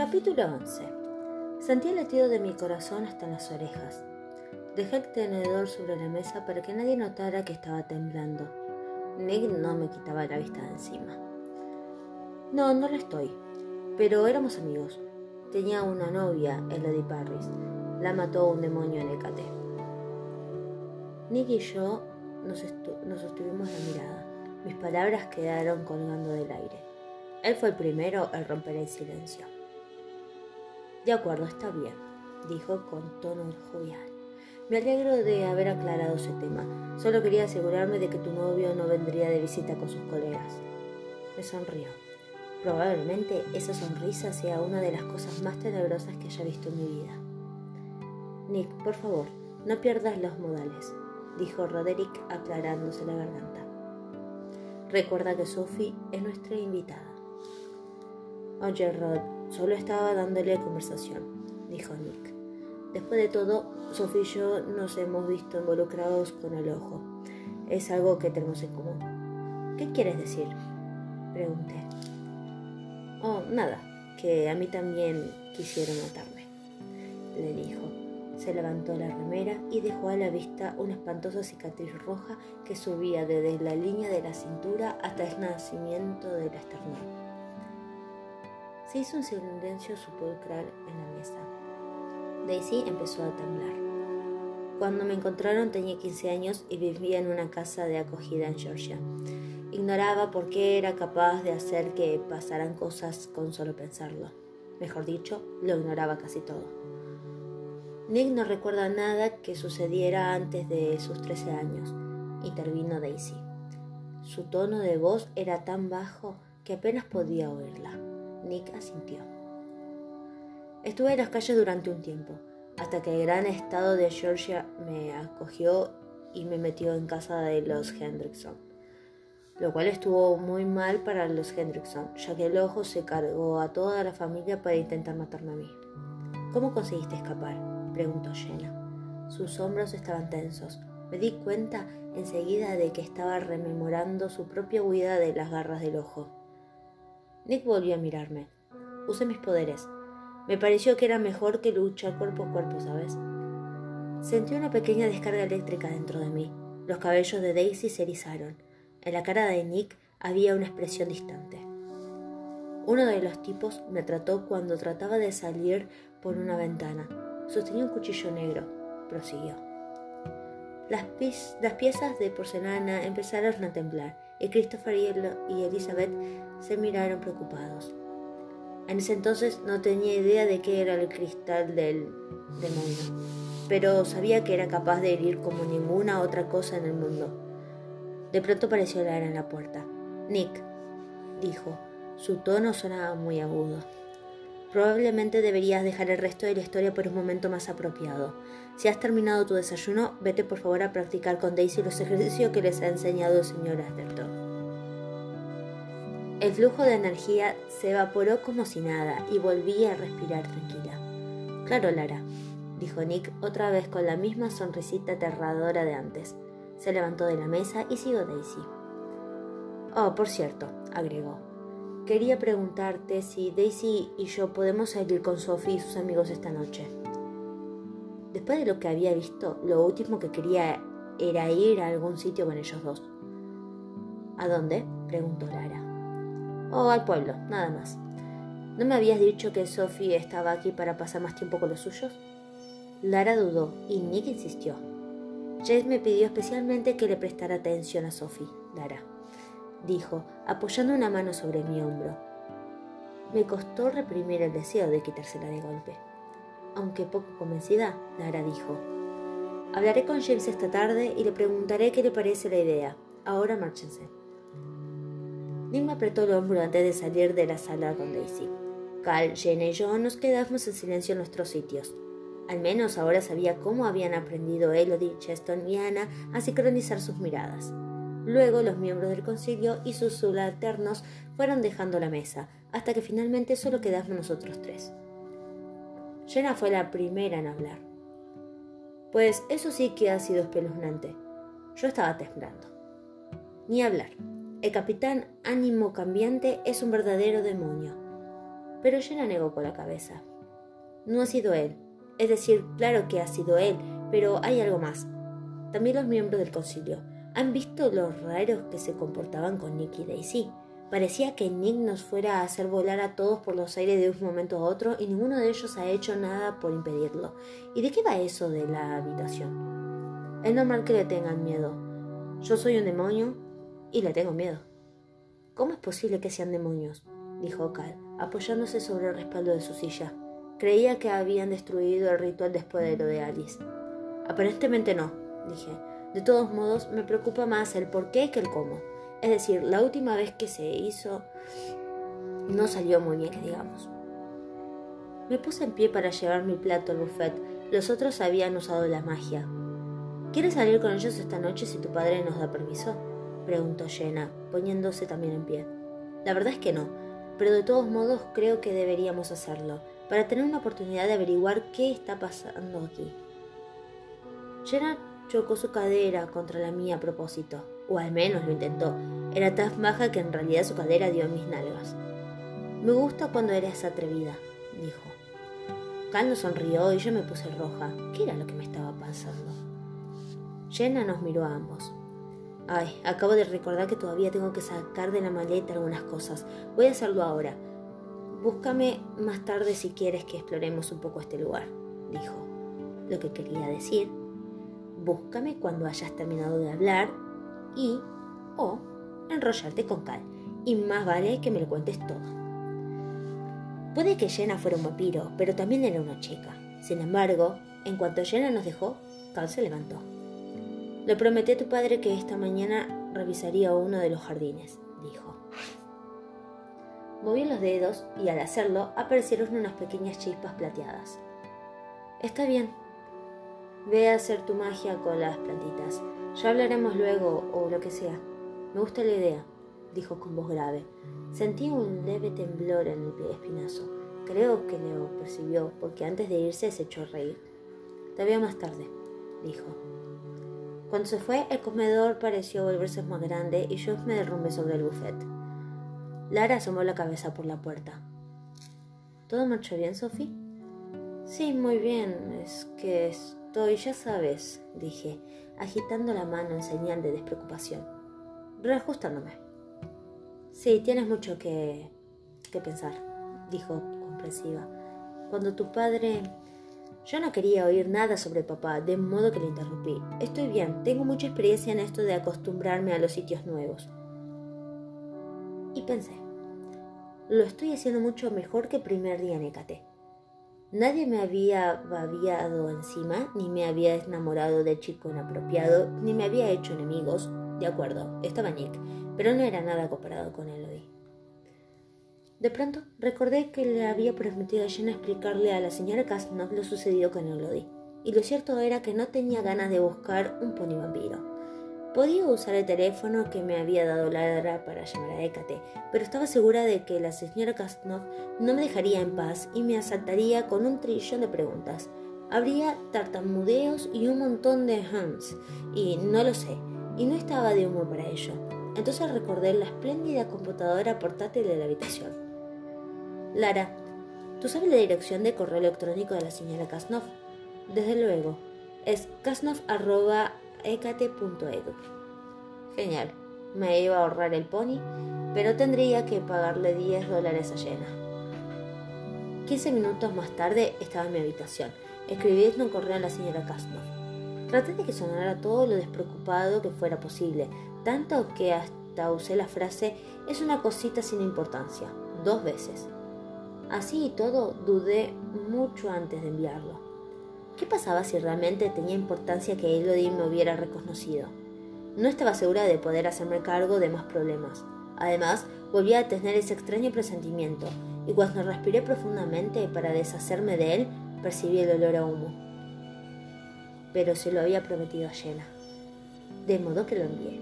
Capítulo 11. Sentí el latido de mi corazón hasta las orejas. Dejé el tenedor sobre la mesa para que nadie notara que estaba temblando. Nick no me quitaba la vista de encima. No, no lo estoy. Pero éramos amigos. Tenía una novia, Elodie Parris. La mató un demonio en Ecate. Nick y yo nos, nos sostuvimos la mirada. Mis palabras quedaron colgando del aire. Él fue el primero en romper el silencio. De acuerdo, está bien, dijo con tono jovial. Me alegro de haber aclarado ese tema. Solo quería asegurarme de que tu novio no vendría de visita con sus colegas. Me sonrió. Probablemente esa sonrisa sea una de las cosas más tenebrosas que haya visto en mi vida. Nick, por favor, no pierdas los modales, dijo Roderick aclarándose la garganta. Recuerda que Sophie es nuestra invitada. Oye, Rod, solo estaba dándole conversación, dijo Nick. Después de todo, Sophie y yo nos hemos visto involucrados con el ojo. Es algo que tenemos en común. ¿Qué quieres decir? Pregunté. Oh, nada, que a mí también quisieron matarme, le dijo. Se levantó la remera y dejó a la vista una espantosa cicatriz roja que subía desde la línea de la cintura hasta el nacimiento del esternón. Se hizo un silencio sepulcral en la mesa. Daisy empezó a temblar. Cuando me encontraron tenía 15 años y vivía en una casa de acogida en Georgia. Ignoraba por qué era capaz de hacer que pasaran cosas con solo pensarlo. Mejor dicho, lo ignoraba casi todo. Nick no recuerda nada que sucediera antes de sus 13 años, intervino Daisy. Su tono de voz era tan bajo que apenas podía oírla. Nick asintió. Estuve en las calles durante un tiempo, hasta que el gran estado de Georgia me acogió y me metió en casa de los Hendrickson, lo cual estuvo muy mal para los Hendrickson, ya que el ojo se cargó a toda la familia para intentar matarme a mí. ¿Cómo conseguiste escapar? preguntó Jenna. Sus hombros estaban tensos. Me di cuenta enseguida de que estaba rememorando su propia huida de las garras del ojo. Nick volvió a mirarme. Usé mis poderes. Me pareció que era mejor que luchar cuerpo a cuerpo, ¿sabes? Sentí una pequeña descarga eléctrica dentro de mí. Los cabellos de Daisy se erizaron. En la cara de Nick había una expresión distante. Uno de los tipos me trató cuando trataba de salir por una ventana. Sostenía un cuchillo negro. Prosiguió. Las, piezas de porcelana empezaron a temblar y Christopher y Elizabeth se miraron preocupados. En ese entonces no tenía idea de qué era el cristal del demonio, pero sabía que era capaz de herir como ninguna otra cosa en el mundo. De pronto apareció Lara en la puerta. Nick, dijo. Su tono sonaba muy agudo. Probablemente deberías dejar el resto de la historia por un momento más apropiado. Si has terminado tu desayuno, vete por favor a practicar con Daisy los ejercicios que les ha enseñado el señor Atherton. El flujo de energía se evaporó como si nada y volví a respirar tranquila. Claro, Lara, dijo Nick otra vez con la misma sonrisita aterradora de antes. Se levantó de la mesa y siguió Daisy. Oh, por cierto, agregó. Quería preguntarte si Daisy y yo podemos salir con Sophie y sus amigos esta noche. Después de lo que había visto, lo último que quería era ir a algún sitio con ellos dos. ¿A dónde? preguntó Lara. Oh, al pueblo, nada más. ¿No me habías dicho que Sophie estaba aquí para pasar más tiempo con los suyos? Lara dudó y Nick insistió. Jess me pidió especialmente que le prestara atención a Sophie, Lara, dijo, apoyando una mano sobre mi hombro. Me costó reprimir el deseo de quitársela de golpe. Aunque poco convencida, Lara dijo. Hablaré con James esta tarde y le preguntaré qué le parece la idea. Ahora márchense. Nick me apretó el hombro antes de salir de la sala con Daisy. Cal, Jenna y yo nos quedamos en silencio en nuestros sitios. Al menos ahora sabía cómo habían aprendido Elodie, Cheston y Anna a sincronizar sus miradas. Luego los miembros del concilio y sus subalternos fueron dejando la mesa, hasta que finalmente solo quedamos nosotros tres. Jenna fue la primera en hablar. Pues eso sí que ha sido espeluznante. Yo estaba temblando. Ni hablar. El capitán ánimo cambiante es un verdadero demonio. pero Jenna negó con la cabeza. No ha sido él. Es decir, claro que ha sido él, pero hay algo más. También los miembros del concilio han visto los raros que se comportaban con Nick y Daisy. Parecía que Nick nos fuera a hacer volar a todos por los aires de un momento a otro y ninguno de ellos ha hecho nada por impedirlo. ¿Y de qué va eso de la habitación? Es normal que le tengan miedo. Yo soy un demonio y le tengo miedo. ¿Cómo es posible que sean demonios? dijo Cal, apoyándose sobre el respaldo de su silla. Creía que habían destruido el ritual después de lo de Alice. Aparentemente no, dije. De todos modos, me preocupa más el por qué que el cómo. Es decir, la última vez que se hizo no salió muy bien, digamos. Me puse en pie para llevar mi plato al buffet. Los otros habían usado la magia. ¿Quieres salir con ellos esta noche si tu padre nos da permiso? preguntó Jenna, poniéndose también en pie. La verdad es que no, pero de todos modos creo que deberíamos hacerlo, para tener una oportunidad de averiguar qué está pasando aquí. Jenna chocó su cadera contra la mía a propósito, o al menos lo intentó. Era tan baja que en realidad su cadera dio en mis nalgas. Me gusta cuando eres atrevida, dijo. Cal sonrió y yo me puse roja. ¿Qué era lo que me estaba pasando? Jenna nos miró a ambos. Ay, acabo de recordar que todavía tengo que sacar de la maleta algunas cosas. Voy a hacerlo ahora. Búscame más tarde si quieres que exploremos un poco este lugar, dijo. Lo que quería decir, búscame cuando hayas terminado de hablar y o enrollarte con Cal. Y más vale que me lo cuentes todo. Puede que Jenna fuera un vampiro, pero también era una chica. Sin embargo, en cuanto Jenna nos dejó, Cal se levantó. Le prometí a tu padre que esta mañana revisaría uno de los jardines, dijo. Moví los dedos y al hacerlo aparecieron unas pequeñas chispas plateadas. Está bien. Ve a hacer tu magia con las plantitas. Ya hablaremos luego o lo que sea. Me gusta la idea, dijo con voz grave. Sentí un leve temblor en el pie espinazo. Creo que lo percibió porque antes de irse se echó a reír. Te veo más tarde, dijo. Cuando se fue, el comedor pareció volverse más grande y yo me derrumbé sobre el buffet. Lara asomó la cabeza por la puerta. ¿Todo marchó bien, Sophie? Sí, muy bien. Es que estoy, ya sabes, dije, agitando la mano en señal de despreocupación. Reajustándome. Sí, tienes mucho que, que pensar, dijo comprensiva. Cuando tu padre yo no quería oír nada sobre papá, de modo que le interrumpí. Estoy bien, tengo mucha experiencia en esto de acostumbrarme a los sitios nuevos. Y pensé, lo estoy haciendo mucho mejor que el primer día en Ecate. Nadie me había babiado encima, ni me había enamorado de chico inapropiado, ni me había hecho enemigos. De acuerdo, estaba Nick, pero no era nada comparado con Elodie. De pronto recordé que le había prometido a Jenna explicarle a la señora Casnoff lo sucedido con Elodie, y lo cierto era que no tenía ganas de buscar un pony vampiro. Podía usar el teléfono que me había dado Ladra para llamar a Hécate, pero estaba segura de que la señora Casnoff no me dejaría en paz y me asaltaría con un trillón de preguntas. Habría tartamudeos y un montón de hums, y no lo sé, y no estaba de humor para ello. Entonces recordé la espléndida computadora portátil de la habitación. Lara, ¿tú sabes la dirección de correo electrónico de la señora Kasnov? Desde luego, es kasnov.ecate.edu. Genial, me iba a ahorrar el pony, pero tendría que pagarle 10 dólares a Jenna. 15 minutos más tarde estaba en mi habitación, escribiendo un correo a la señora Kasnov. Traté de que sonara todo lo despreocupado que fuera posible, tanto que hasta usé la frase es una cosita sin importancia, dos veces. Así y todo, dudé mucho antes de enviarlo. ¿Qué pasaba si realmente tenía importancia que Elodie me hubiera reconocido? No estaba segura de poder hacerme cargo de más problemas. Además, volvía a tener ese extraño presentimiento, y cuando respiré profundamente para deshacerme de él, percibí el olor a humo. Pero se lo había prometido a Jenna, de modo que lo envié.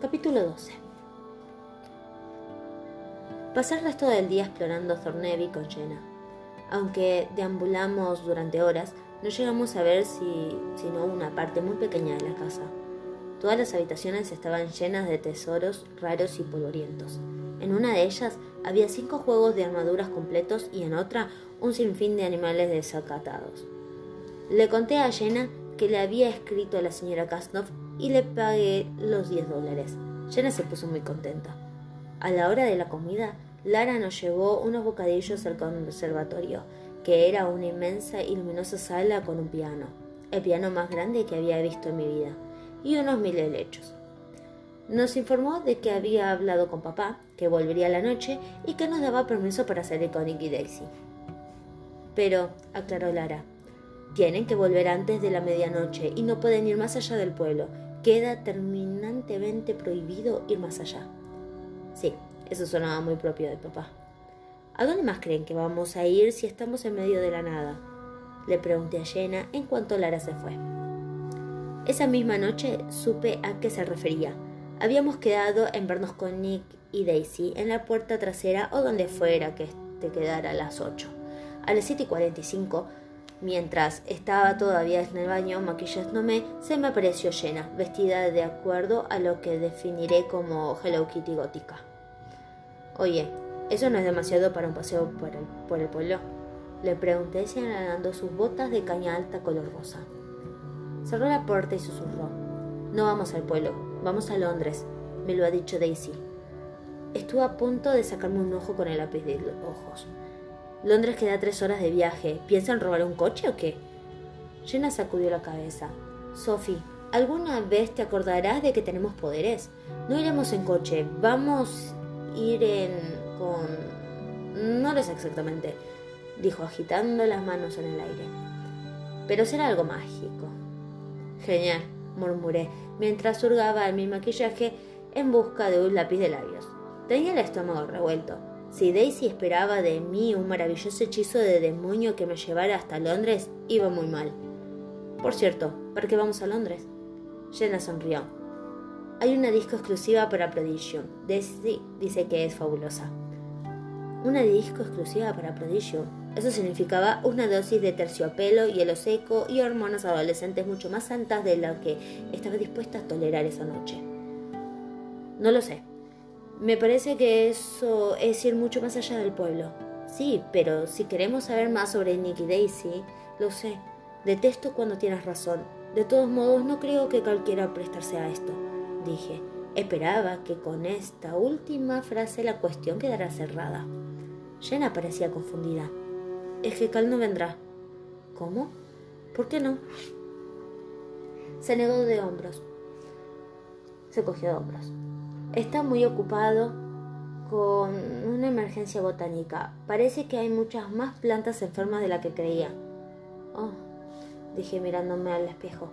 Capítulo 12 Pasé el resto del día explorando Thornevy con Jenna. Aunque deambulamos durante horas, no llegamos a ver si, sino una parte muy pequeña de la casa. Todas las habitaciones estaban llenas de tesoros raros y polvorientos. En una de ellas había cinco juegos de armaduras completos y en otra un sinfín de animales desacatados. Le conté a Jenna que le había escrito a la señora Kasnov y le pagué los 10 dólares. Jenna se puso muy contenta. A la hora de la comida, Lara nos llevó unos bocadillos al conservatorio, que era una inmensa y luminosa sala con un piano, el piano más grande que había visto en mi vida, y unos mil helechos. Nos informó de que había hablado con papá, que volvería la noche y que nos daba permiso para salir con Nicky Daisy. Pero, aclaró Lara, tienen que volver antes de la medianoche y no pueden ir más allá del pueblo. Queda terminantemente prohibido ir más allá. Sí, eso sonaba muy propio de papá. ¿A dónde más creen que vamos a ir si estamos en medio de la nada? Le pregunté a Jenna en cuanto Lara se fue. Esa misma noche supe a qué se refería. Habíamos quedado en vernos con Nick y Daisy en la puerta trasera o donde fuera que te quedara a las 8. A las 7 y 45, mientras estaba todavía en el baño maquillándome, se me apareció llena, vestida de acuerdo a lo que definiré como Hello Kitty gótica. Oye, ¿eso no es demasiado para un paseo por el, por el pueblo? Le pregunté señalando sus botas de caña alta color rosa. Cerró la puerta y susurró. No vamos al pueblo, vamos a Londres, me lo ha dicho Daisy. Estuve a punto de sacarme un ojo con el lápiz de los ojos. Londres queda tres horas de viaje. ¿Piensan robar un coche o qué? Jenna sacudió la cabeza. Sophie, ¿alguna vez te acordarás de que tenemos poderes? No iremos en coche, vamos ir en... con... no lo sé exactamente, dijo agitando las manos en el aire. Pero será algo mágico. Genial, murmuré, mientras hurgaba en mi maquillaje en busca de un lápiz de labios. Tenía el estómago revuelto. Si Daisy esperaba de mí un maravilloso hechizo de demonio que me llevara hasta Londres, iba muy mal. Por cierto, ¿para qué vamos a Londres? Jenna sonrió. Hay una disco exclusiva para Prodigium. Daisy dice que es fabulosa. Una disco exclusiva para Prodigium. Eso significaba una dosis de terciopelo, hielo seco y hormonas adolescentes mucho más santas de lo que estaba dispuesta a tolerar esa noche. No lo sé. Me parece que eso es ir mucho más allá del pueblo. Sí, pero si queremos saber más sobre Nicky Daisy, lo sé. Detesto cuando tienes razón. De todos modos, no creo que cualquiera prestarse a esto dije. Esperaba que con esta última frase la cuestión quedara cerrada. Jenna parecía confundida. Es que Cal no vendrá. ¿Cómo? ¿Por qué no? Se negó de hombros. Se cogió de hombros. Está muy ocupado con una emergencia botánica. Parece que hay muchas más plantas enfermas de la que creía. Oh, dije mirándome al espejo.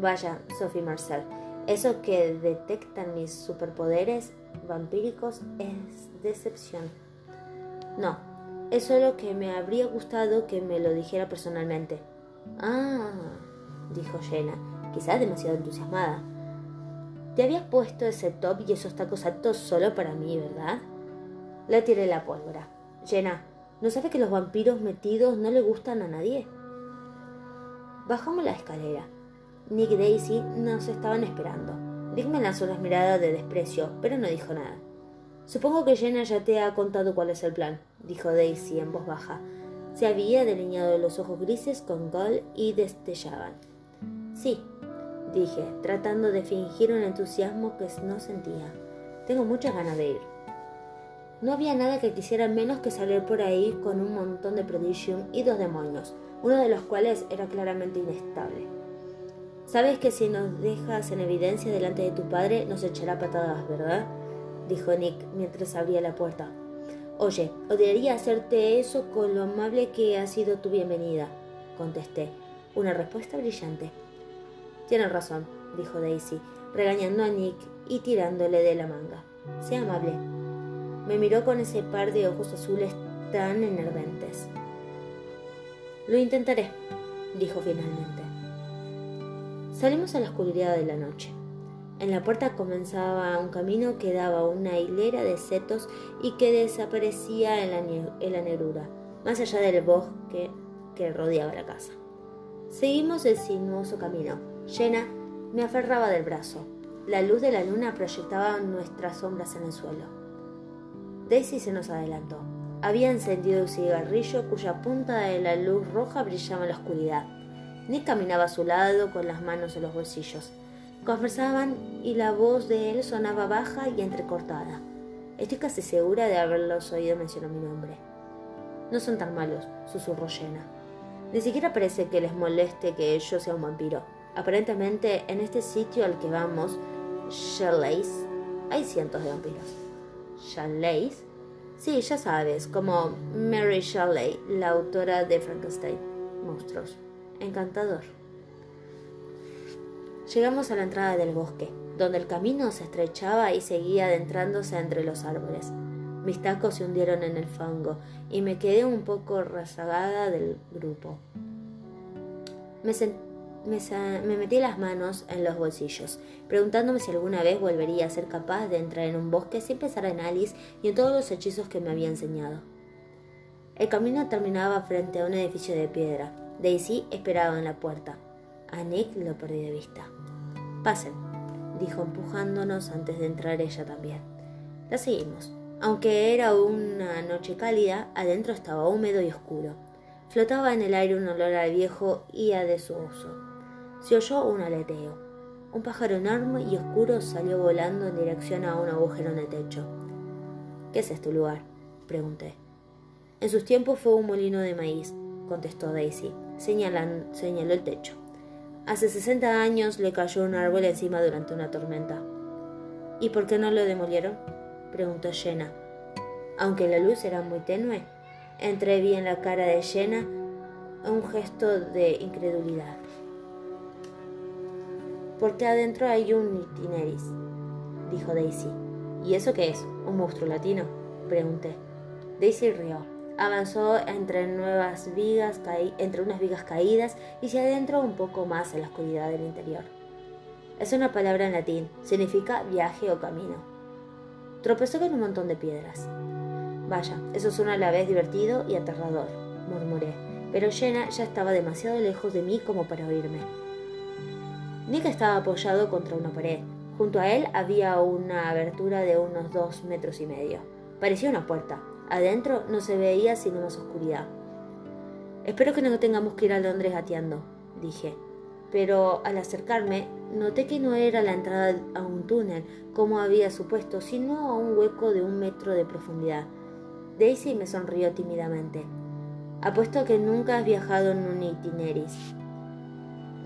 Vaya, Sophie Marcel, eso que detectan mis superpoderes vampíricos es decepción. No, es solo que me habría gustado que me lo dijera personalmente. Ah, dijo Jenna, quizás demasiado entusiasmada. Te habías puesto ese top y esos tacos altos solo para mí, ¿verdad? Le tiré la pólvora. Jenna, ¿no sabe que los vampiros metidos no le gustan a nadie? Bajamos la escalera. Nick y Daisy nos estaban esperando. Dick me lanzó una mirada de desprecio, pero no dijo nada. Supongo que Jenna ya te ha contado cuál es el plan, dijo Daisy en voz baja. Se había delineado los ojos grises con gol y destellaban. Sí, dije, tratando de fingir un entusiasmo que no sentía. Tengo muchas ganas de ir. No había nada que quisiera menos que salir por ahí con un montón de prodigium y dos demonios, uno de los cuales era claramente inestable. Sabes que si nos dejas en evidencia delante de tu padre, nos echará patadas, ¿verdad? dijo Nick mientras abría la puerta. Oye, odiaría hacerte eso con lo amable que ha sido tu bienvenida, contesté. Una respuesta brillante. Tienes razón, dijo Daisy, regañando a Nick y tirándole de la manga. Sé amable. Me miró con ese par de ojos azules tan enerventes. Lo intentaré, dijo finalmente. Salimos a la oscuridad de la noche. En la puerta comenzaba un camino que daba una hilera de setos y que desaparecía en la, negrura, más allá del bosque que rodeaba la casa. Seguimos el sinuoso camino. Jenna Me aferraba del brazo. La luz de la luna proyectaba nuestras sombras en el suelo. Daisy se nos adelantó. Había encendido un cigarrillo cuya punta de la luz roja brillaba en la oscuridad. Nick caminaba a su lado con las manos en los bolsillos. Conversaban y la voz de él sonaba baja y entrecortada. Estoy casi segura de haberlos oído mencionar mi nombre. No son tan malos, susurró Jenna. Ni siquiera parece que les moleste que yo sea un vampiro. Aparentemente, en este sitio al que vamos, Shirley's, hay cientos de vampiros. ¿Shirley's? Sí, ya sabes, como Mary Shelley, la autora de Frankenstein. Monstruos. Encantador. Llegamos a la entrada del bosque, donde el camino se estrechaba y seguía adentrándose entre los árboles. Mis tacos se hundieron en el fango y me quedé un poco rezagada del grupo. Me, me, metí las manos en los bolsillos, preguntándome si alguna vez volvería a ser capaz de entrar en un bosque sin pensar en Alice y en todos los hechizos que me había enseñado. El camino terminaba frente a un edificio de piedra. Daisy esperaba en la puerta. A Nick lo perdí de vista. Pasen, dijo empujándonos antes de entrar ella también. La seguimos. Aunque era una noche cálida, adentro estaba húmedo y oscuro. Flotaba en el aire un olor a viejo y a desuso. Se oyó un aleteo. Un pájaro enorme y oscuro salió volando en dirección a un agujero en el techo. ¿Qué es este lugar? pregunté. En sus tiempos fue un molino de maíz, contestó Daisy, señaló el techo. Hace 60 años le cayó un árbol encima durante una tormenta. ¿Y por qué no lo demolieron? preguntó Jenna. Aunque la luz era muy tenue, entreví en la cara de Jenna un gesto de incredulidad. Porque adentro hay un itineris, dijo Daisy. ¿Y eso qué es? ¿Un monstruo latino? pregunté. Daisy rió. Avanzó entre, nuevas vigas entre unas vigas caídas y se adentró un poco más en la oscuridad del interior. Es una palabra en latín, significa viaje o camino. Tropezó con un montón de piedras. Vaya, eso suena a la vez divertido y aterrador, murmuré, pero Jenna ya estaba demasiado lejos de mí como para oírme. Nick estaba apoyado contra una pared. Junto a él había una abertura de unos dos metros y medio. Parecía una puerta, Adentro no se veía sino más oscuridad. Espero que no tengamos que ir a Londres gateando, dije. Pero al acercarme, noté que no era la entrada a un túnel, como había supuesto, sino a un hueco de un metro de profundidad. Daisy me sonrió tímidamente. Apuesto que nunca has viajado en un itineris.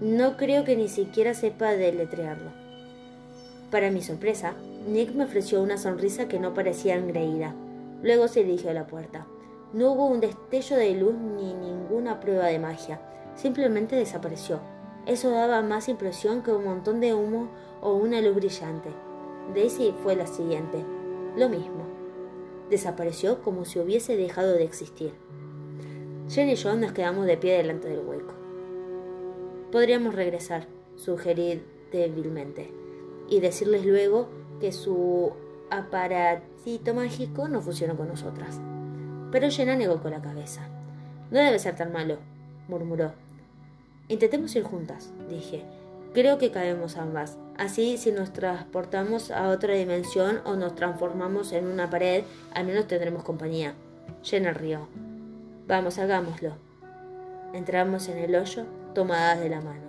No creo que ni siquiera sepa deletrearlo. Para mi sorpresa, Nick me ofreció una sonrisa que no parecía engreída. Luego se dirigió a la puerta. No hubo un destello de luz ni ninguna prueba de magia. Simplemente desapareció. Eso daba más impresión que un montón de humo o una luz brillante. Daisy fue la siguiente. Lo mismo. Desapareció como si hubiese dejado de existir. Jen y yo nos quedamos de pie delante del hueco. Podríamos regresar, sugerí débilmente, y decirles luego que su aparatito mágico no funcionó con nosotras. Pero Jenna negó con la cabeza. No debe ser tan malo, murmuró. Intentemos ir juntas, dije. Creo que caemos ambas. Así, si nos transportamos a otra dimensión o nos transformamos en una pared, al menos tendremos compañía. Jenna rió. Vamos, hagámoslo. Entramos en el hoyo, tomadas de la mano.